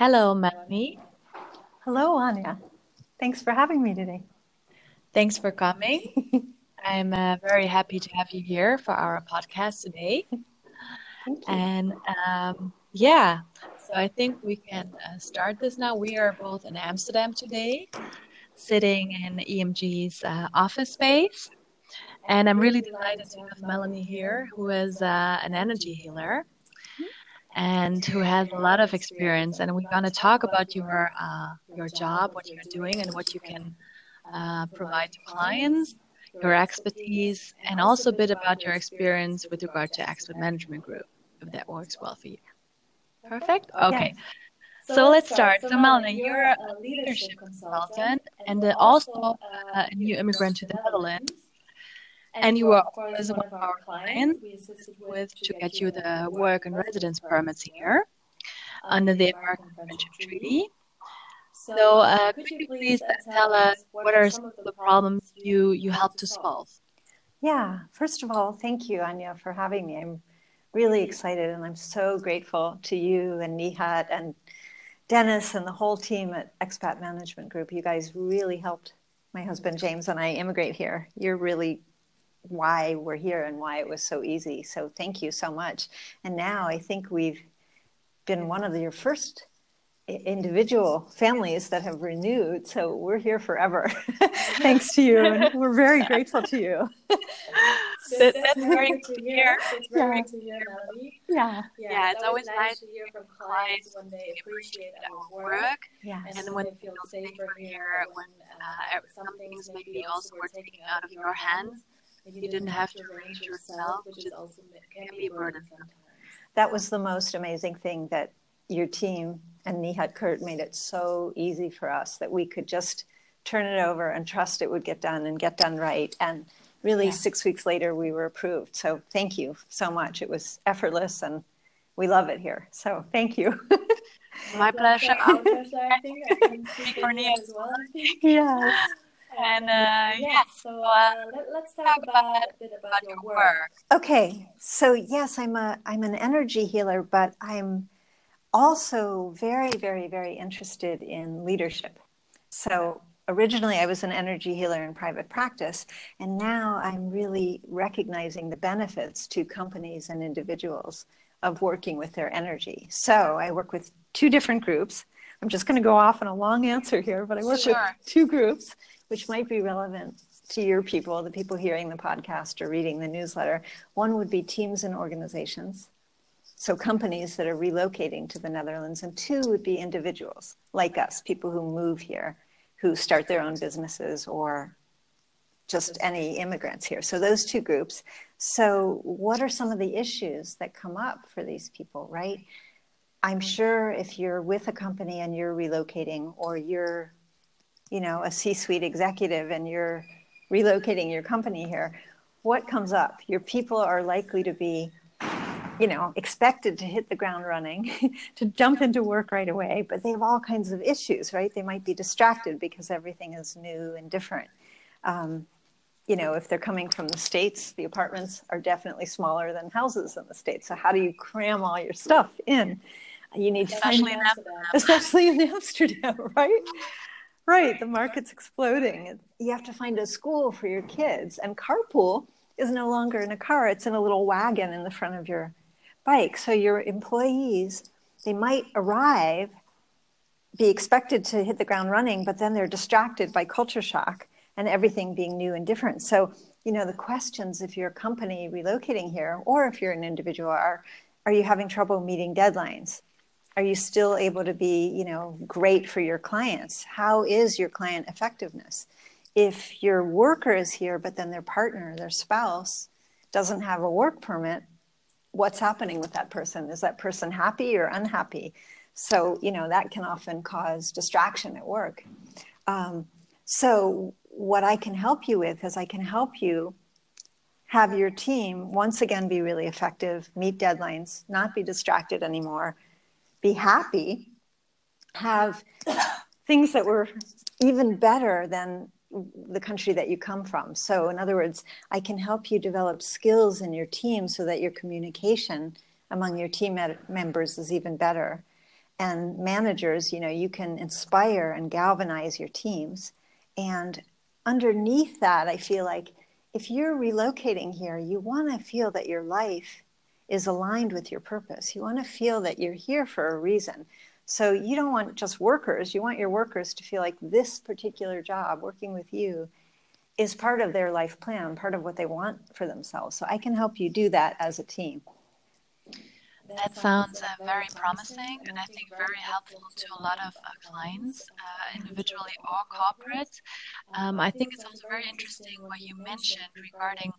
Hello, Melanie. Hello, Anya. Thanks for having me today. Thanks for coming. I'm uh, very happy to have you here for our podcast today. And um, yeah, so I think we can uh, start this now. We are both in Amsterdam today, sitting in EMG's uh, office space. And I'm really delighted to have Melanie here, who is uh, an energy healer and who has a lot of experience. And we're going to talk about your uh, your job, what you're doing, and what you can uh, provide to clients, your expertise, and also a bit about your experience with regard to Expat Management Group, if that works well for you. Perfect. Okay. So, let's start. So, Melanie, you're a leadership consultant and also a new immigrant to the Netherlands. And you were, course, one of our clients we assisted with to get you the work and residence permits here under the American Friendship Treaty. So, uh, could you please tell us what are some of the problems you, you helped to solve? Yeah, first of all, thank you, Anya, for having me. I'm really excited and I'm so grateful to you and Nihat and Dennis and the whole team at Expat Management Group. You guys really helped my husband James and I immigrate here. You're really why we're here and why it was so easy. So thank you so much. And now I think we've been one of your first individual families that have renewed. So we're here forever. Thanks to you. And we're very grateful to you. that, that's great to hear. It's very yeah. to hear, Melanie. Yeah. Yeah, yeah it's, it's always, always nice to hear from clients when they appreciate our work. Yeah. And, and when they feel safer here, when uh, some things maybe also were taken out of your hands you didn't have to arrange yourself, which is also can be a burden sometimes. That was the most amazing thing that your team and Nihat Kurt made it so easy for us that we could just turn it over and trust it would get done and get done right. And really, yeah. six weeks later, we were approved. So thank you so much. It was effortless and we love it here. So thank you. My pleasure. Our pleasure, I think. I can speak for as well. Yes. And uh, yes, so uh, let, us talk about a bit about your work. Okay, so yes, I'm a I'm an energy healer, but I'm also very, very, very interested in leadership. So originally I was an energy healer in private practice, and now I'm really recognizing the benefits to companies and individuals of working with their energy. So I work with two different groups. I'm just going to go off on a long answer here, but I work sure. with two groups which might be relevant to your people, the people hearing the podcast or reading the newsletter. One would be teams and organizations, so companies that are relocating to the Netherlands, and two would be individuals like us, people who move here, who start their own businesses or just any immigrants here. So those two groups. So what are some of the issues that come up for these people, right? I'm sure if you're with a company and you're relocating or you're you know a c-suite executive and you're relocating your company here what comes up? Your people are likely to be you know expected to hit the ground running to jump into work right away but they have all kinds of issues right? They might be distracted because everything is new and different. Um, you know if they're coming from the states the apartments are definitely smaller than houses in the states. So how do you cram all your stuff in? You need especially to find, in Amsterdam. especially in Amsterdam, right? Right, the market's exploding. You have to find a school for your kids. And carpool is no longer in a car, it's in a little wagon in the front of your bike. So your employees, they might arrive, be expected to hit the ground running, but then they're distracted by culture shock and everything being new and different. So, you know, the questions if you're a company relocating here or if you're an individual are are you having trouble meeting deadlines? Are you still able to be you know great for your clients? How is your client effectiveness? If your worker is here but then their partner their spouse doesn't have a work permit what's happening with that person? Is that person happy or unhappy? So you know that can often cause distraction at work. Um, so what i can help you with is i can help you have your team once again be really effective meet deadlines not be distracted anymore be happy, have things that were even better than the country that you come from. So, in other words, I can help you develop skills in your team so that your communication among your team members is even better. and managers, you know, you can inspire and galvanize your teams. And underneath that, I feel like if you're relocating here, you want to feel that your life is aligned with your purpose. You want to feel that you're here for a reason. So you don't want just workers, you want your workers to feel like this particular job working with you is part of their life plan, part of what they want for themselves. So I can help you do that as a team. That sounds uh, very promising and I think very helpful to a lot of uh, clients, uh, individually or corporate. Um, I think it's also very interesting what you mentioned regarding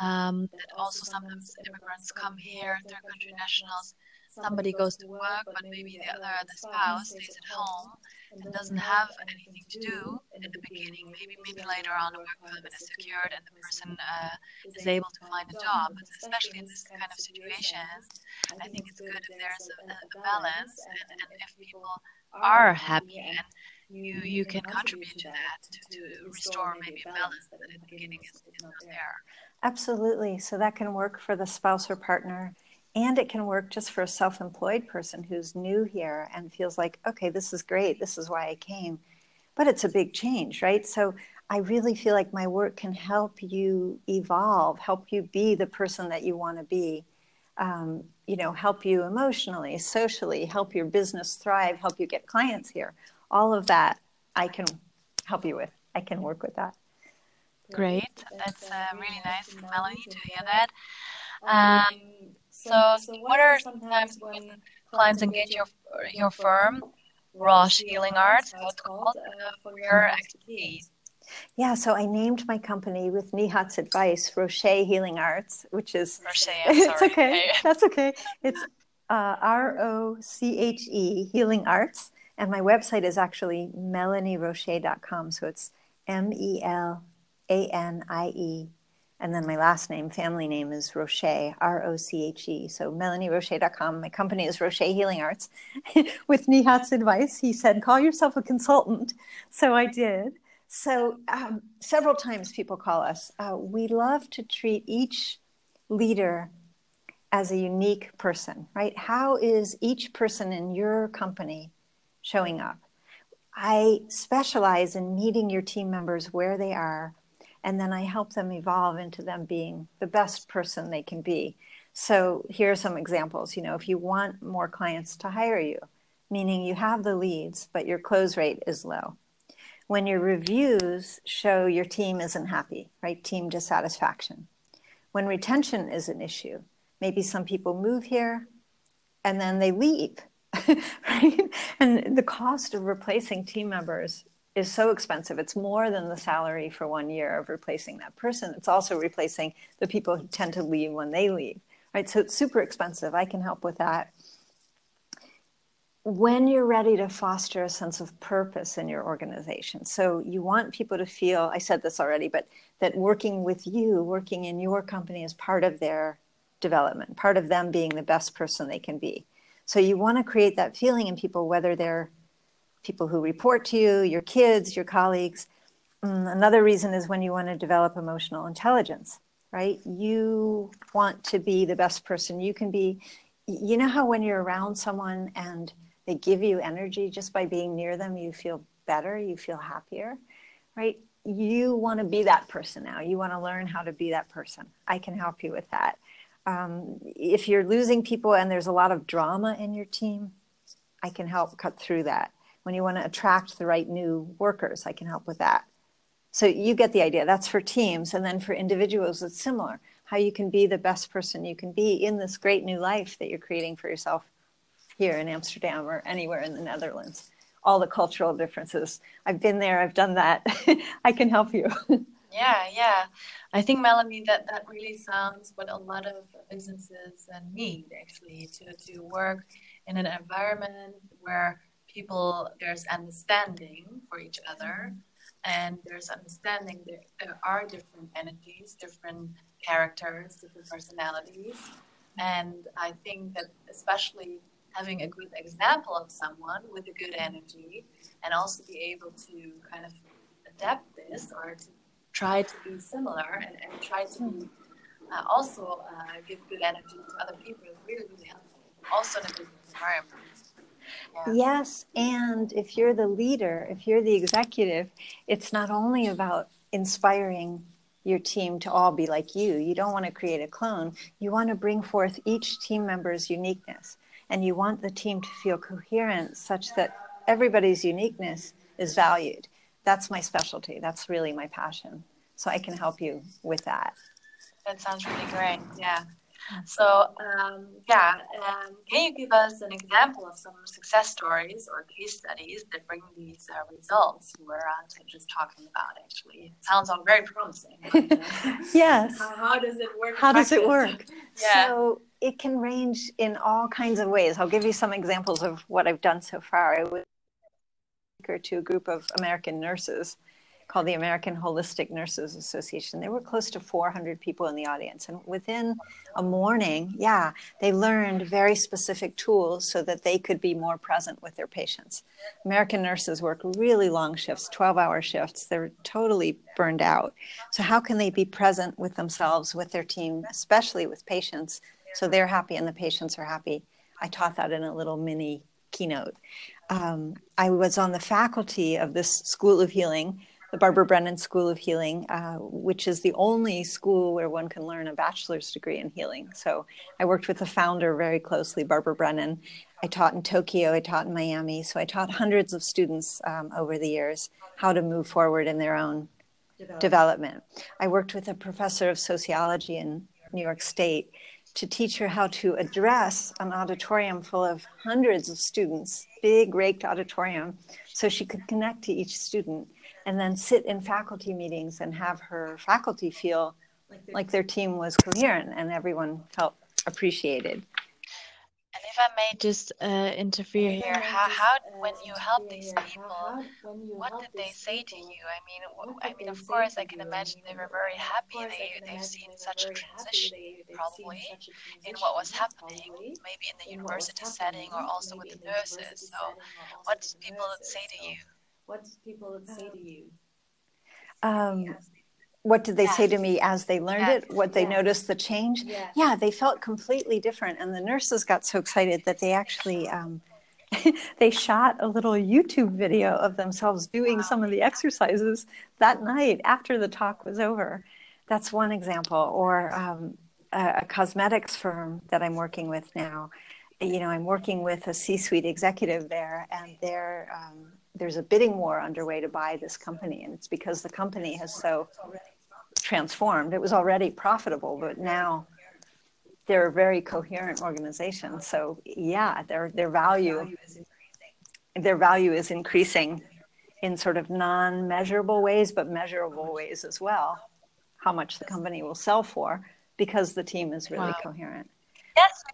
um, that also sometimes immigrants come here, third country nationals, somebody goes to work, but maybe the other, the spouse, stays at home and doesn't have anything to do in the beginning. Maybe maybe later on the work permit is secured and the person uh, is able to find a job. But especially in this kind of situation, I think it's good if there's a, a balance and, and if people are happy and you you can contribute to that to, to restore maybe a balance that in the beginning is, is not there. Absolutely. So that can work for the spouse or partner and it can work just for a self employed person who's new here and feels like, okay, this is great. This is why I came. But it's a big change, right? So I really feel like my work can help you evolve, help you be the person that you want to be. Um, you know, help you emotionally, socially, help your business thrive, help you get clients here. All of that I can help you with. I can work with that. Great. That's uh, really nice, Melanie, to hear that. Um, so, so what are sometimes when clients engage your your firm, Roche Healing Arts, how it's called, uh, for your expertise? Yeah, so I named my company with Nihat's advice, Roche Healing Arts, which is Roche. it's okay. That's okay. It's uh, R O C H E Healing Arts, and my website is actually melanieroche.com. So it's M E L A N I E and then my last name, family name is Roche, R O C H E. So melanieroche.com. My company is Roche Healing Arts. With Nihat's advice, he said, call yourself a consultant. So I did. So um, several times people call us. Uh, we love to treat each leader as a unique person, right? How is each person in your company showing up? I specialize in meeting your team members where they are and then I help them evolve into them being the best person they can be. So here are some examples. You know, if you want more clients to hire you, meaning you have the leads, but your close rate is low. When your reviews show your team isn't happy, right? Team dissatisfaction. When retention is an issue, maybe some people move here and then they leave, right? And the cost of replacing team members is so expensive. It's more than the salary for one year of replacing that person. It's also replacing the people who tend to leave when they leave, right? So it's super expensive. I can help with that. When you're ready to foster a sense of purpose in your organization, so you want people to feel, I said this already, but that working with you, working in your company is part of their development, part of them being the best person they can be. So you want to create that feeling in people, whether they're people who report to you, your kids, your colleagues. Mm, another reason is when you want to develop emotional intelligence, right? You want to be the best person you can be. You know how when you're around someone and they give you energy just by being near them, you feel better, you feel happier, right? You want to be that person now. You want to learn how to be that person. I can help you with that. Um, if you're losing people and there's a lot of drama in your team, I can help cut through that when you want to attract the right new workers, I can help with that. So you get the idea. That's for teams. And then for individuals, it's similar how you can be the best person you can be in this great new life that you're creating for yourself here in Amsterdam or anywhere in the Netherlands. All the cultural differences. I've been there, I've done that. I can help you. yeah, yeah. I think, Melanie, that, that really sounds what a lot of businesses need actually to, to work in an environment where people there's understanding for each other and there's understanding there, there are different energies different characters different personalities. And i think that especially having a good example of someone with a good energy and also be able to kind of adapt this or to try to be similar and, and try to be, uh, also uh, give good energy to other people is really really helpful also in a business environment Yeah. Yes, and if you're the leader, if you're the executive, it's not only about inspiring your team to all be like you. You don't want to create a clone. You want to bring forth each team member's uniqueness. And you want the team to feel coherent such that everybody's uniqueness is valued. That's my specialty. That's really my passion. So I can help you with that. That sounds really great. Yeah. So, um, yeah, um, can you give us an example of some success stories or case studies that bring these uh, results we're just talking about? Actually, it sounds all very promising. yes. How, how, does it work? How does it work? yeah. So it can range in all kinds of ways. I'll give you some examples of what I've done so far. I was speaker to a group of American nurses called the American Holistic Nurses Association. There were close to 400 people in the audience. And within a morning, yeah, they learned very specific tools so that they could be more present with their patients. American nurses work really long shifts, 12 hour shifts. They're totally burned out. So, how can they be present with themselves, with their team, especially with patients, so they're happy and the patients are happy? I taught that in a little mini keynote. Um, I was on the faculty of this School of Healing the Barbara Brennan School of Healing, uh, which is the only school where one can learn a bachelor's degree in healing. So I worked with the founder very closely, Barbara Brennan. I taught in Tokyo, I taught in Miami. So I taught hundreds of students um, over the years how to move forward in their own development. development. I worked with a professor of sociology in New York State to teach her how to address an auditorium full of hundreds of students, big raked auditorium, so she could connect to each student and then sit in faculty meetings and have her faculty feel like their team was coherent and everyone felt appreciated. And if I may just uh, interfere here, how, how when you help these people, what did they say to you? I mean, I mean, of course, I can imagine they were very happy. They they've seen such a transition, probably, in what was happening, maybe in the university setting or also with the nurses. So, what did people say to you? What did people say to you? Um, what did they yes. say to me as they learned yes. it? What they yes. noticed the change? Yeah, they felt completely different, and the nurses got so excited that they actually. Um, they shot a little YouTube video of themselves doing some of the exercises that night after the talk was over. That's one example. Or um, a, a, cosmetics firm that I'm working with now. You know, I'm working with a C-suite executive there, and they're um, there's a bidding war underway to buy this company, and it's because the company has so transformed. It was already profitable, but now they're a very coherent organization. So yeah, their their value their value is increasing in sort of non-measurable ways, but measurable ways as well. How much the company will sell for because the team is really wow. coherent.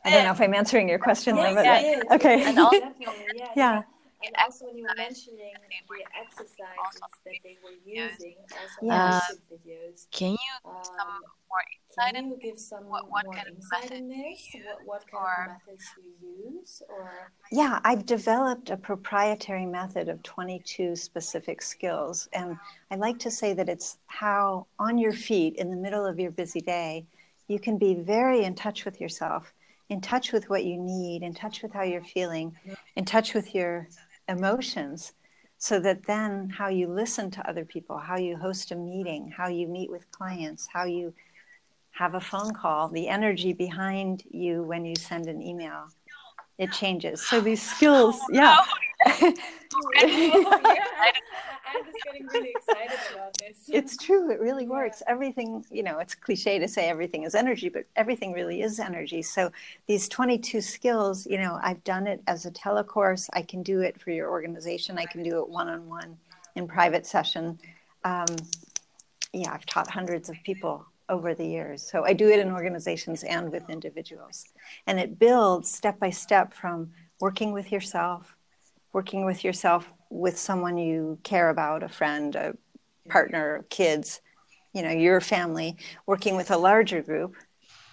Yes, I don't know if I'm answering your question, yes, but yeah, okay. And also, yeah. yeah. And also, when you were mentioning the exercises that they were using, also yes. videos. Can you give some um, more insight? Can you give some what, what more kind of insight in this? What, what kind or... of methods you use? Or yeah, I've developed a proprietary method of 22 specific skills, and I like to say that it's how on your feet in the middle of your busy day, you can be very in touch with yourself in touch with what you need, in touch with how you're feeling, in touch with your emotions so that then how you listen to other people, how you host a meeting, how you meet with clients, how you have a phone call, the energy behind you when you send an email, it changes. So these skills, yeah. I'm just getting really excited about this. It's true. It really works. Everything, you know, it's cliche to say everything is energy, but everything really is energy. So these 22 skills, you know, I've done it as a telecourse. I can do it for your organization. I can do it one on one in private session. Um, yeah, I've taught hundreds of people over the years. So I do it in organizations and with individuals. And it builds step by step from working with yourself, working with yourself with someone you care about, a friend, a partner, kids, you know, your family, working with a larger group,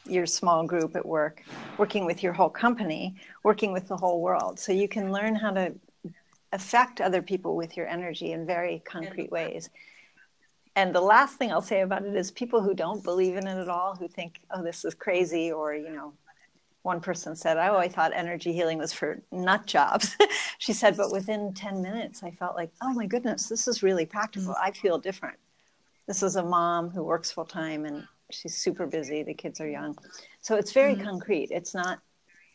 your small group at work, working with your whole company, working with the whole world. So you can learn how to affect other people with your energy in very concrete ways. And the last thing I'll say about it is people who don't believe in it at all, who think, oh, this is crazy, or, you know, one person said, Oh, I thought energy healing was for nut jobs. she said, But within 10 minutes, I felt like, Oh my goodness, this is really practical. Mm-hmm. I feel different. This is a mom who works full time and she's super busy. The kids are young. So it's very mm-hmm. concrete. It's not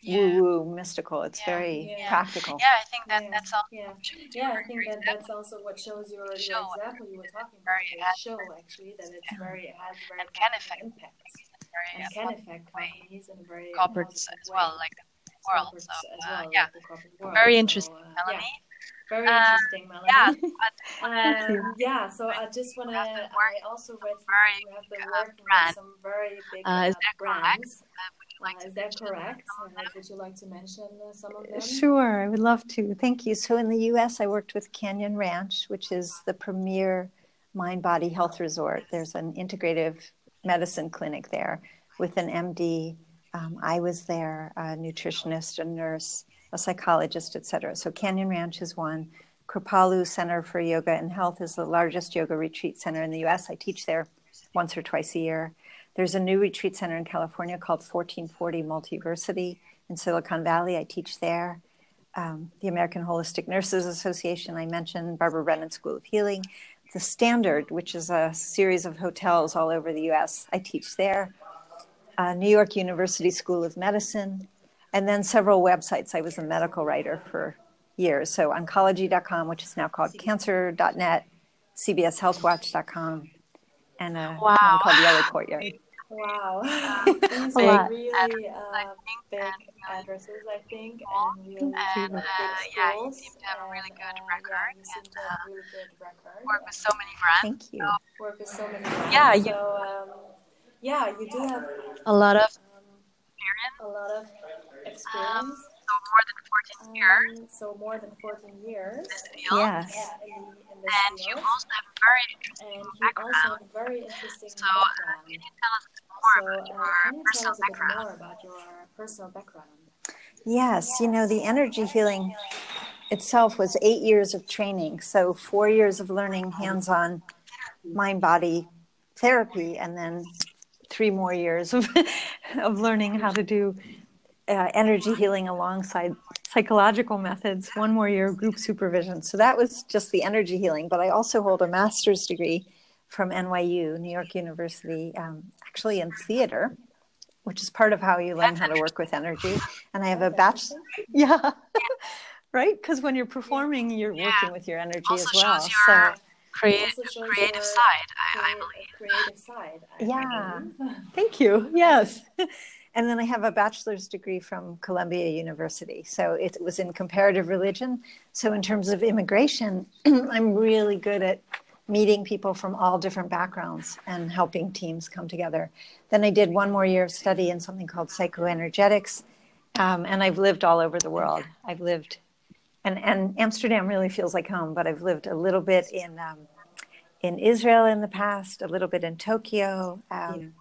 yeah. woo woo mystical. It's yeah, very yeah. practical. Yeah, I think that that's all. Yeah, yeah, I think that that's also what shows your, your example you were talking about. The show actually that it's very it has very and can affect impact and can affect companies in a very corporates as well, like the world. So uh, yeah, very interesting, so, uh, Melanie. Very uh, interesting, Melanie. Yeah, um, yeah. So I just want to. I also read you have been working with some very big uh, uh brands. Uh, is that correct? Uh, would you like to mention uh, some of them? Sure, I would love to. Thank you. So in the U.S., I worked with Canyon Ranch, which is the premier mind body health resort. There's an integrative medicine clinic there with an MD. Um, I was there, a nutritionist, a nurse, a psychologist, etc. So Canyon Ranch is one. Kripalu Center for Yoga and Health is the largest yoga retreat center in the U.S. I teach there once or twice a year. There's a new retreat center in California called 1440 Multiversity in Silicon Valley. I teach there. Um, the American Holistic Nurses Association, I mentioned, Barbara Brennan School of Healing. The Standard, which is a series of hotels all over the US, I teach there. Uh, New York University School of Medicine, and then several websites. I was a medical writer for years. So, oncology.com, which is now called cancer.net, cbshealthwatch.com, and a wow. one called Yellow Courtyard. Wow. These are really uh, big addresses, I think, and really and, uh, yeah, you seem to have a really good record. Yeah, and, uh, really good record. Work with so many brands. Thank you. So, work with so many brands. Yeah, you, so, um, yeah, you do have a lot of um, experience. A lot of experience. Um, so more than 14 years. Um, so more than 14 years. This field. Yes. Yeah, in the, in and field. you also have a very interesting and you background. also have very interesting so, uh, background. can you tell us more so, about uh, your can you personal tell us a bit background? more about your personal background? Yes, you know, the energy healing itself was eight years of training. So, four years of learning hands on mind body therapy, and then three more years of, of learning how to do uh, energy healing alongside psychological methods, one more year of group supervision. So, that was just the energy healing. But I also hold a master's degree from NYU, New York University, um, actually in theater which is part of how you learn how to work with energy. And I have a bachelor. Yeah. right? Because when you're performing, you're yeah. working with your energy also as well. so creative, creative side, I, I believe. Creative side. I yeah. Believe. Thank you. Yes. and then I have a bachelor's degree from Columbia University. So it was in comparative religion. So in terms of immigration, I'm really good at meeting people from all different backgrounds and helping teams come together. Then I did one more year of study in something called psychoenergetics, um, and I've lived all over the world. I've lived, and, and Amsterdam really feels like home, but I've lived a little bit in um, in Israel in the past, a little bit in Tokyo, um,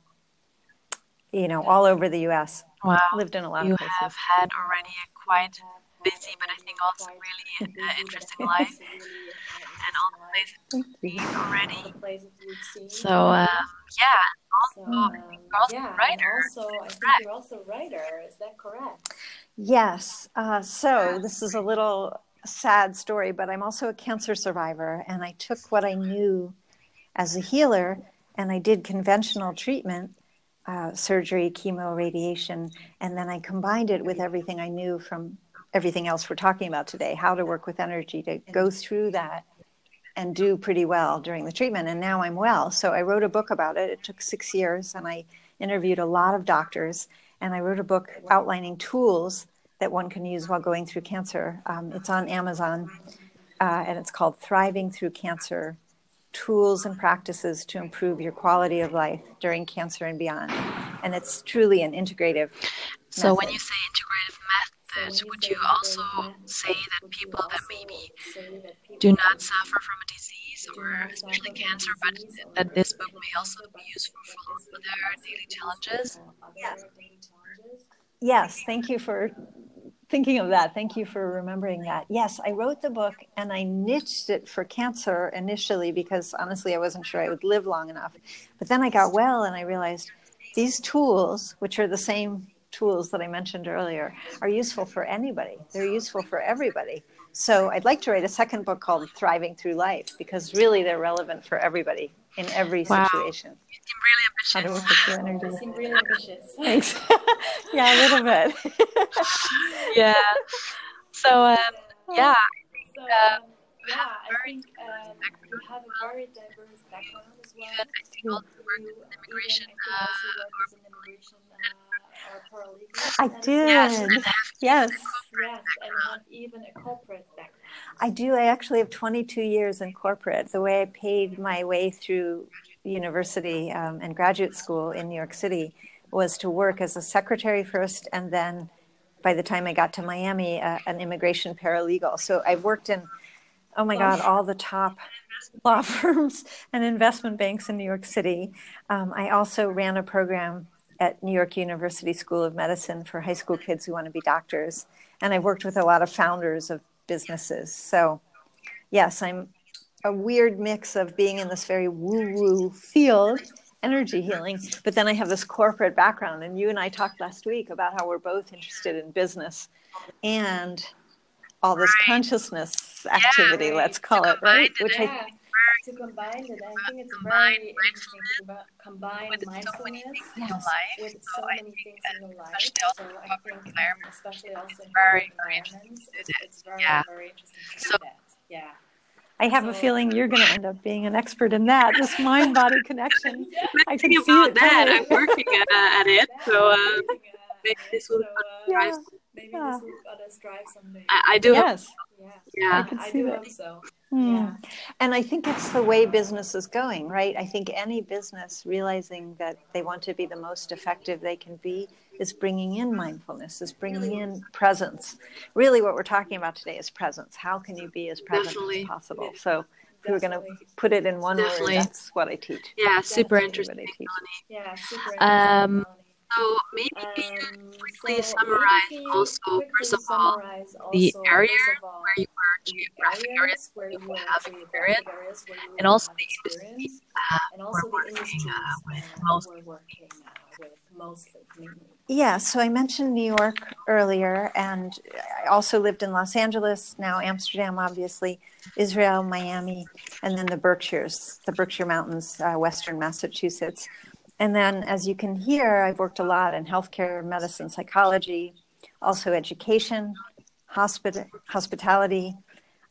you know, all over the U.S. Wow, lived in a lot you of places. have had already a quite busy, but I think also really uh, interesting life, and all the places you've been already. So um, yeah, also so, um, you're also yeah, a writer. Also, I think you're also a writer. Is that correct? Yes. Uh, so this is a little sad story, but I'm also a cancer survivor, and I took what I knew as a healer, and I did conventional treatment. Uh, surgery, chemo, radiation, and then I combined it with everything I knew from everything else we're talking about today how to work with energy to go through that and do pretty well during the treatment. And now i'm well. So i wrote a book about it. It took six years and i interviewed a lot of doctors and i wrote a book outlining tools that one can use while going through cancer. Um, it's on amazon uh, and it's called thriving through cancer tools and practices to improve your quality of life during cancer and beyond and it's truly an integrative so method. when you say integrative method methods, would you also say that people that maybe do not suffer from a disease or especially cancer, but that this book may also be useful for other daily challenges? Yes. Yes, thank you for thinking of that. Thank you for remembering that. Yes, I wrote the book and I niched it for cancer initially because honestly I wasn't sure I would live long enough. But then I got well and I realized these tools, which are the same tools that I mentioned earlier are useful for anybody. They're useful for everybody. So I'd like to write a second book called Thriving Through Life because really they're relevant for everybody in every wow. situation. You seem really ambitious. How do we You seem really ambitious. Thanks. yeah, a little bit. yeah. So um, yeah. So, um, yeah, I think um, you have a very diverse background as well. I think also work in immigration. Uh, or immigration I did. Yes. Yes. yes. And have even a corporate background. I do. I actually have 22 years in corporate. The way I paid my way through university um, and graduate school in New York City was to work as a secretary first, and then by the time I got to Miami, uh, an immigration paralegal. So I've worked in, oh my God, all the top law firms and investment banks in New York City. Um, I also ran a program at New York University School of Medicine for high school kids who want to be doctors. And I've worked with a lot of founders of businesses. So, yes, I'm a weird mix of being in this very woo woo field, energy healing, but then I have this corporate background. And you and I talked last week about how we're both interested in business and all this right. consciousness activity, yeah, let's call it, right? Which I to combine it. I think it's very interesting to combine with mindfulness so yes. with so many things in the life. So I think, um, especially also in very environments, it's, it's very, yeah. very interesting to so, that. Yeah. I have so, a feeling you're going to end up being an expert in that, this mind body connection. I can see about that. I'm working at, at it. So uh, maybe this will so, uh, yeah. maybe yeah. this will let us drive someday. I, I do. Yes. Yeah. yeah. I, I do hope so. Mm. Yeah. And I think it's the way business is going, right? I think any business realizing that they want to be the most effective they can be is bringing in mindfulness, is bringing in presence. Really, what we're talking about today is presence. How can you be as present Definitely. as possible? So, if we are going to put it in one Definitely. word, that's what I teach. Yeah, super interesting. Yeah, super interesting. Um, so maybe um, quickly so summarize also, first of all, the area where you are, geographic areas where you have experience, and also the industry uh, and also we're working uh, with mostly. Working, uh, with mostly. Yeah, so I mentioned New York earlier, and I also lived in Los Angeles, now Amsterdam, obviously, Israel, Miami, and then the Berkshires, the Berkshire Mountains, uh, Western Massachusetts. And then, as you can hear, I've worked a lot in healthcare, medicine, psychology, also education, hospit- hospitality.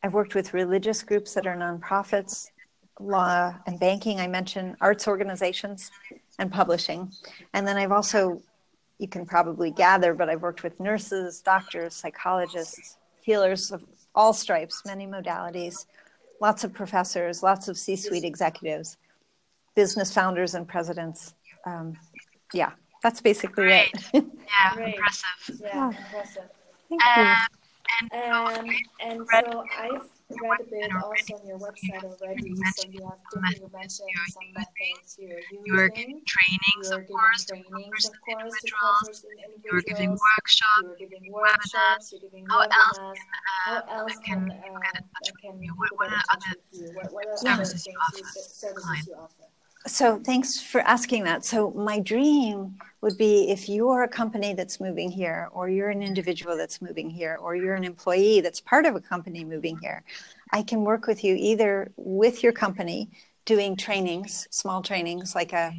I've worked with religious groups that are nonprofits, law and banking. I mentioned arts organizations and publishing. And then I've also, you can probably gather, but I've worked with nurses, doctors, psychologists, healers of all stripes, many modalities, lots of professors, lots of C suite executives, business founders and presidents um, yeah, that's basically Great. it. yeah, Great. impressive. Yeah, impressive. Thank you. Um, and, um, and so I've read a bit also on your website already. So you have you mentioned some methods you're using. You are giving trainings, of course, trainings, of course, individuals. You are giving workshops. You are giving workshops. You're giving How else can, uh, How else can, can, uh, can get in touch with you? What, what are other things you, services you offer? So thanks for asking that. So my dream would be if you're a company that's moving here, or you're an individual that's moving here, or you're an employee that's part of a company moving here, I can work with you either with your company doing trainings, small trainings, like a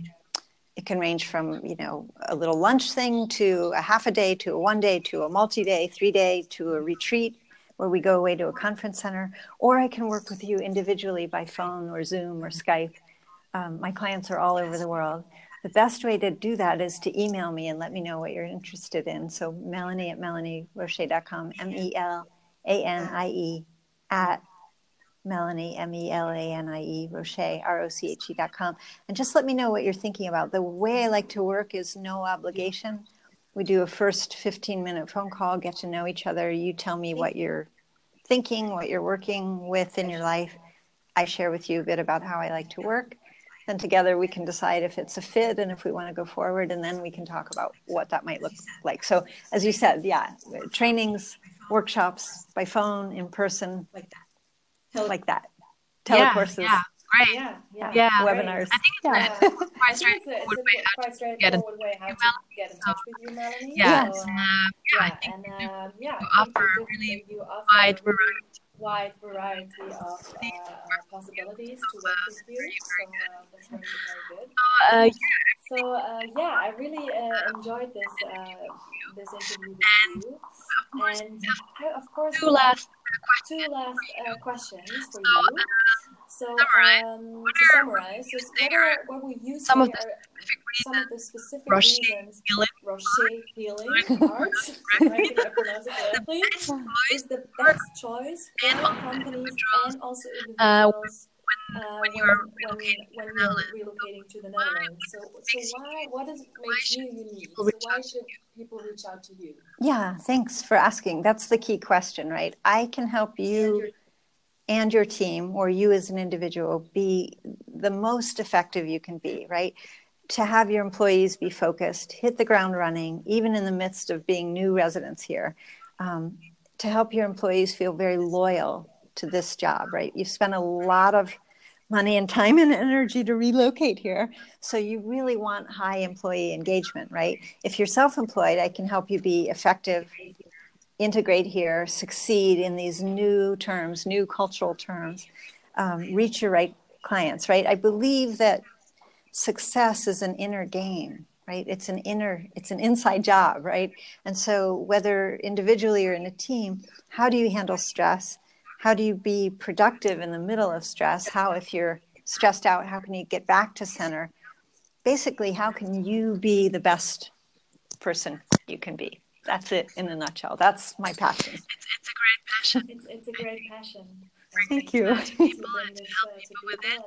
it can range from you know a little lunch thing to a half a day to a one day to a multi-day, three day to a retreat where we go away to a conference center, or I can work with you individually by phone or Zoom or Skype um, my clients are all over the world. The best way to do that is to email me and let me know what you're interested in. So Melanie at melanieroche.com, M E L A N I E at Melanie, M E L A N I E, Roche, R O C H E.com. And just let me know what you're thinking about. The way I like to work is no obligation. We do a first 15 minute phone call, get to know each other. You tell me what you're thinking, what you're working with in your life. I share with you a bit about how I like to work and together we can decide if it's a fit and if we want to go forward and then we can talk about what that might look like so as you said yeah trainings workshops by phone in person like that Tele- like that telecourses yeah, yeah. great. Yeah, yeah, yeah. webinars. I think it's Yeah. a quite I think it's a, straightforward it's way quite straightforward get in way how to get in touch with you, Melanie. Yeah, So, um, um, yeah, I yeah, think and you um, yeah, you I think offer you a really you offer wide a really variety. Wide variety of uh, possibilities to work with you. So uh, that's very, very good. So, uh, So uh, yeah, I really uh, enjoyed this uh, this interview with you, and of course two last two last uh, questions for you. So um, to summarize, just what are what were you Some of the are some of the specific Rocher reasons healing. Rocher Healing Arts, right? Did I pronounce correctly? Is the best choice for companies and also individuals uh, when, when, when you're relocating to the Netherlands. So, so why, what is, makes you unique? So why should people reach out to you? Yeah, thanks for asking. That's the key question, right? I can help you and your team, or you as an individual, be the most effective you can be, right? To have your employees be focused, hit the ground running, even in the midst of being new residents here, um, to help your employees feel very loyal to this job, right? You've spent a lot of money and time and energy to relocate here. So you really want high employee engagement, right? If you're self employed, I can help you be effective, integrate here, succeed in these new terms, new cultural terms, um, reach your right clients, right? I believe that success is an inner game right? It's an inner it's an inside job right? And so whether individually or in a team how do you handle stress? How do you be productive in the middle of stress? How if you're stressed out how can you get back to center? Basically how can you be the best person you can be that's it in a nutshell that's my passion it's, it's a great passion It's, it's a great passion. Thank you. to people and to help people with it.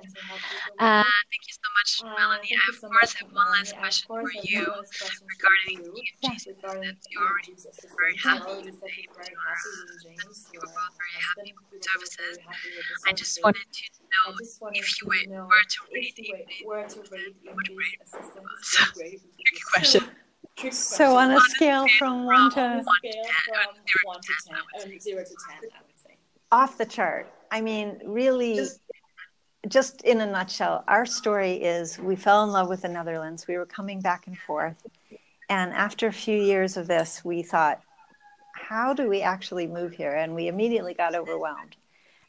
Uh, thank you so much, Melanie. I, of course, have one last question for you regarding Jesus that you already very happy with the name. You were both very happy with services. I just wanted to know if you were, were to rate it, were to rate what rate? assistance, Tricky question. so on a scale from one to on scale from one to ten, um, zero to ten, I would say. off the chart. I mean, really, just in a nutshell, our story is we fell in love with the Netherlands. We were coming back and forth. And after a few years of this, we thought, how do we actually move here? And we immediately got overwhelmed.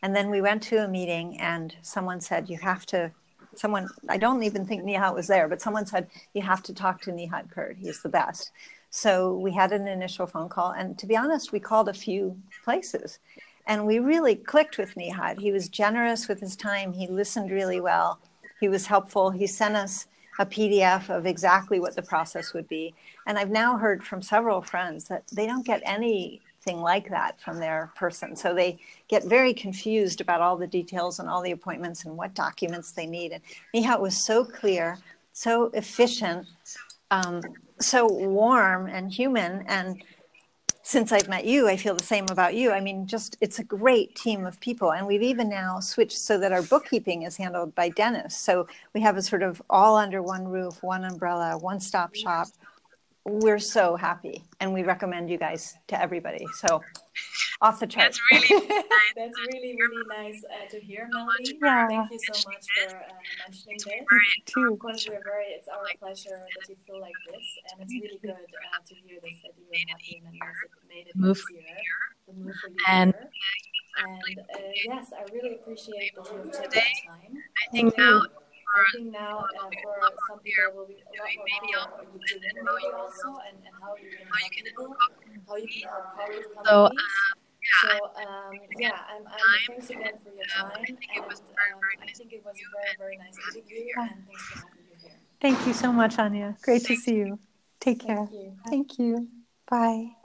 And then we went to a meeting, and someone said, You have to, someone, I don't even think Nihat was there, but someone said, You have to talk to Nihat Kurt. He's the best. So we had an initial phone call. And to be honest, we called a few places. And we really clicked with Nihat. He was generous with his time. He listened really well. He was helpful. He sent us a PDF of exactly what the process would be. And I've now heard from several friends that they don't get anything like that from their person. So they get very confused about all the details and all the appointments and what documents they need. And Nihat was so clear, so efficient, um, so warm and human. And since I've met you, I feel the same about you. I mean, just it's a great team of people. And we've even now switched so that our bookkeeping is handled by Dennis. So we have a sort of all under one roof, one umbrella, one stop shop. We're so happy. And we recommend you guys to everybody. So off the chart. That's really nice. That's really, really nice uh, to hear, Melanie. Yeah. Thank you so much for uh, mentioning this. Too. Of course, we're very, it's our pleasure that you feel like this, and it's really good uh, to hear this that you were happy and that you made it Move this year. The move for you And- here. And uh, yes, I really appreciate that you have taken the time. I think now I think now uh, for some people will be a lot more maybe clear I'll what you do maybe also and, and how you can how help you can people, help how you can help colleague So, uh, companies. yeah, So um, yeah, I'm, I'm thanks again for your Um, time, I think it was and very, um, very I think it was a very very nice interview, Yeah. and thanks for having me here. Thank you so much, Anya. Great to see you. Take care. Thank you. Thank you. Bye.